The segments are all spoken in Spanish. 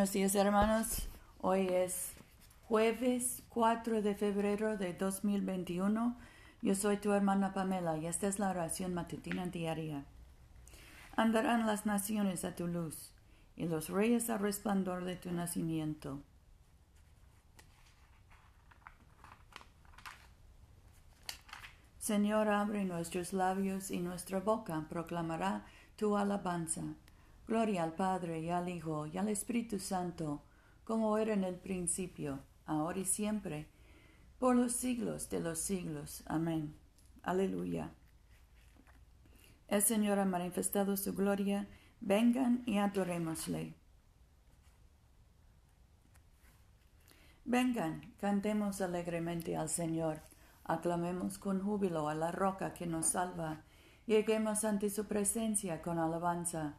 Buenos días hermanos, hoy es jueves 4 de febrero de 2021. Yo soy tu hermana Pamela y esta es la oración matutina diaria. Andarán las naciones a tu luz y los reyes al resplandor de tu nacimiento. Señor, abre nuestros labios y nuestra boca proclamará tu alabanza. Gloria al Padre y al Hijo y al Espíritu Santo, como era en el principio, ahora y siempre, por los siglos de los siglos. Amén. Aleluya. El Señor ha manifestado su gloria, vengan y adorémosle. Vengan, cantemos alegremente al Señor, aclamemos con júbilo a la roca que nos salva, lleguemos ante su presencia con alabanza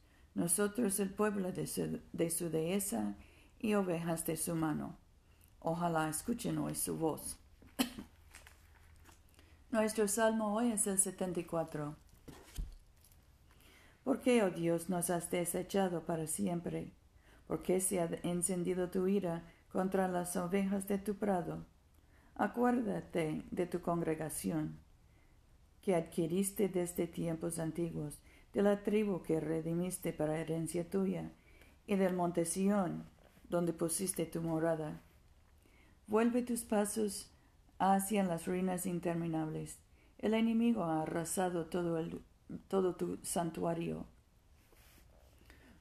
nosotros el pueblo de su, dehesa y ovejas de su mano. Ojalá escuchen hoy su voz. Nuestro salmo hoy es el 74. ¿Por qué, oh Dios, nos has desechado para siempre? ¿Por qué se ha encendido tu ira contra las ovejas de tu prado? Acuérdate de tu congregación, que adquiriste desde tiempos antiguos de la tribu que redimiste para herencia tuya, y del monte Sión, donde pusiste tu morada. Vuelve tus pasos hacia las ruinas interminables. El enemigo ha arrasado todo, el, todo tu santuario.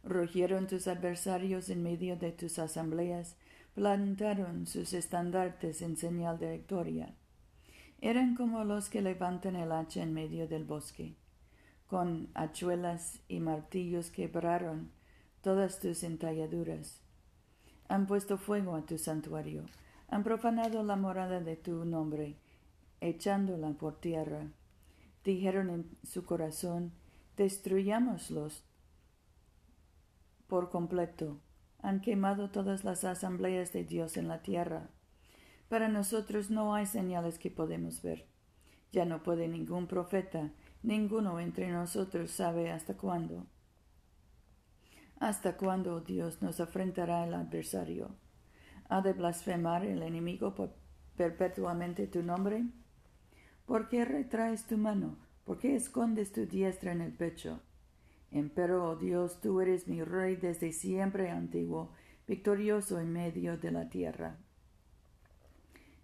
Rugieron tus adversarios en medio de tus asambleas, plantaron sus estandartes en señal de victoria. Eran como los que levantan el hacha en medio del bosque con hachuelas y martillos quebraron todas tus entalladuras. Han puesto fuego a tu santuario, han profanado la morada de tu nombre, echándola por tierra. Dijeron en su corazón, destruyámoslos por completo. Han quemado todas las asambleas de Dios en la tierra. Para nosotros no hay señales que podemos ver. Ya no puede ningún profeta Ninguno entre nosotros sabe hasta cuándo. ¿Hasta cuándo Dios nos afrentará el adversario? ¿Ha de blasfemar el enemigo perpetuamente tu nombre? ¿Por qué retraes tu mano? ¿Por qué escondes tu diestra en el pecho? Empero, oh Dios, tú eres mi rey desde siempre antiguo, victorioso en medio de la tierra.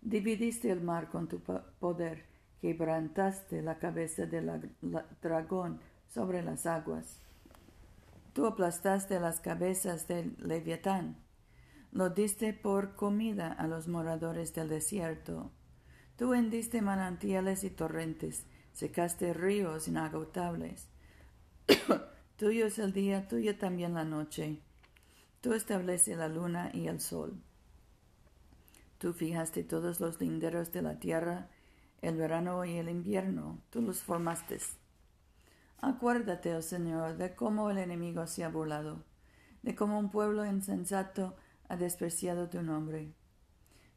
Dividiste el mar con tu poder quebrantaste la cabeza del dragón sobre las aguas. Tú aplastaste las cabezas del leviatán, lo diste por comida a los moradores del desierto. Tú hendiste manantiales y torrentes, secaste ríos inagotables. tuyo es el día, tuyo también la noche. Tú estableces la luna y el sol. Tú fijaste todos los linderos de la tierra, el verano y el invierno, tú los formaste. Acuérdate, oh Señor, de cómo el enemigo se ha burlado, de cómo un pueblo insensato ha despreciado tu nombre.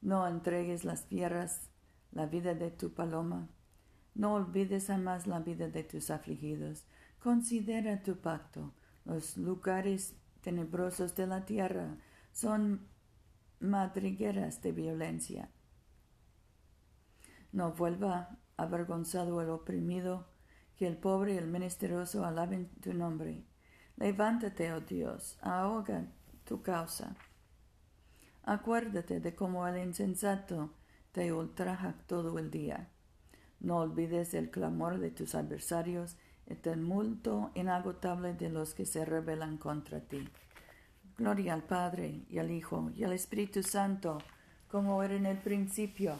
No entregues las tierras, la vida de tu paloma. No olvides jamás la vida de tus afligidos. Considera tu pacto. Los lugares tenebrosos de la tierra son madrigueras de violencia. No vuelva avergonzado el oprimido, que el pobre y el menesteroso alaben tu nombre. Levántate, oh Dios, ahoga tu causa. Acuérdate de cómo el insensato te ultraja todo el día. No olvides el clamor de tus adversarios, el tumulto inagotable de los que se rebelan contra ti. Gloria al Padre y al Hijo y al Espíritu Santo, como era en el principio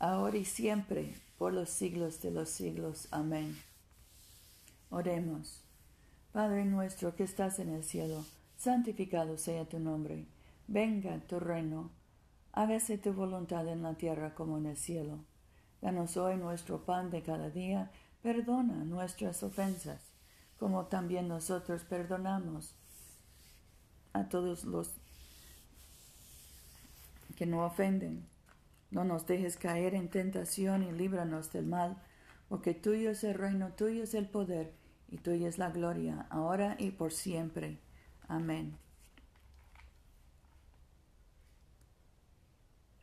ahora y siempre, por los siglos de los siglos. Amén. Oremos. Padre nuestro que estás en el cielo, santificado sea tu nombre, venga tu reino, hágase tu voluntad en la tierra como en el cielo. Danos hoy nuestro pan de cada día, perdona nuestras ofensas, como también nosotros perdonamos a todos los que no ofenden. No nos dejes caer en tentación y líbranos del mal, porque tuyo es el reino, tuyo es el poder y tuya es la gloria, ahora y por siempre. Amén.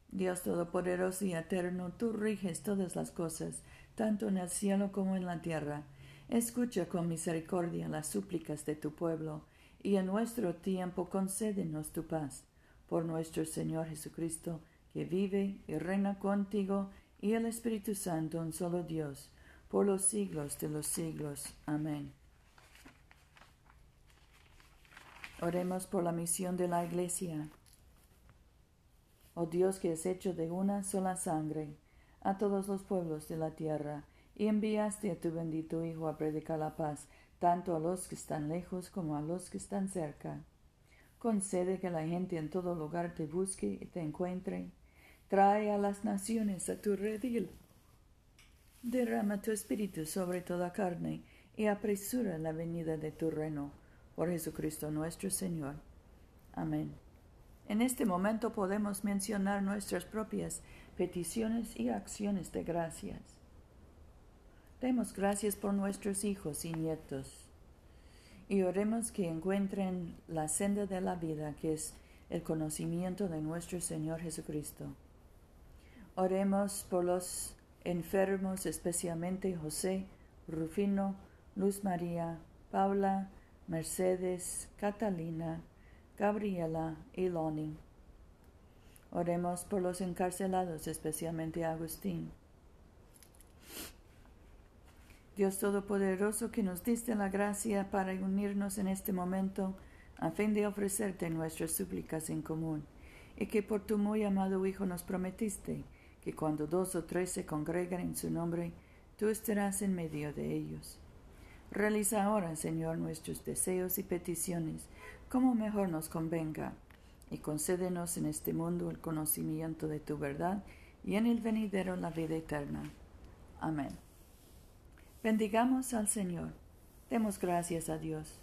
Dios Todopoderoso y Eterno, tú riges todas las cosas, tanto en el cielo como en la tierra. Escucha con misericordia las súplicas de tu pueblo, y en nuestro tiempo concédenos tu paz. Por nuestro Señor Jesucristo, que vive y reina contigo, y el Espíritu Santo, un solo Dios, por los siglos de los siglos. Amén. Oremos por la misión de la Iglesia. Oh Dios que has hecho de una sola sangre a todos los pueblos de la tierra, y enviaste a tu bendito Hijo a predicar la paz, tanto a los que están lejos como a los que están cerca. Concede que la gente en todo lugar te busque y te encuentre. Trae a las naciones a tu redil. Derrama tu espíritu sobre toda carne y apresura la venida de tu reino. Por Jesucristo nuestro Señor. Amén. En este momento podemos mencionar nuestras propias peticiones y acciones de gracias. Demos gracias por nuestros hijos y nietos y oremos que encuentren la senda de la vida que es el conocimiento de nuestro Señor Jesucristo. Oremos por los enfermos, especialmente José, Rufino, Luz María, Paula, Mercedes, Catalina, Gabriela y Loni. Oremos por los encarcelados, especialmente Agustín. Dios Todopoderoso, que nos diste la gracia para unirnos en este momento a fin de ofrecerte nuestras súplicas en común, y que por tu muy amado Hijo nos prometiste que cuando dos o tres se congregan en su nombre, tú estarás en medio de ellos. Realiza ahora, Señor, nuestros deseos y peticiones como mejor nos convenga, y concédenos en este mundo el conocimiento de tu verdad y en el venidero la vida eterna. Amén. Bendigamos al Señor. Demos gracias a Dios.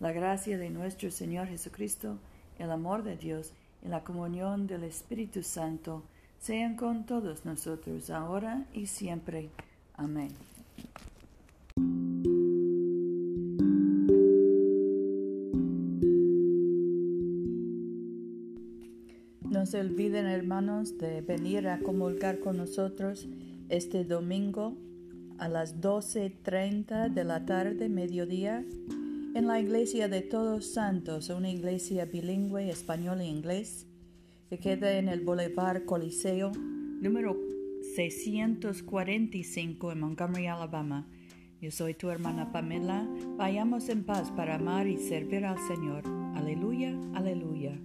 La gracia de nuestro Señor Jesucristo, el amor de Dios y la comunión del Espíritu Santo sean con todos nosotros ahora y siempre. Amén. No se olviden, hermanos, de venir a comulgar con nosotros este domingo a las 12.30 de la tarde, mediodía, en la iglesia de Todos Santos, una iglesia bilingüe español e inglés, que queda en el Boulevard Coliseo, número 645 en Montgomery, Alabama. Yo soy tu hermana Pamela. Vayamos en paz para amar y servir al Señor. Aleluya, aleluya.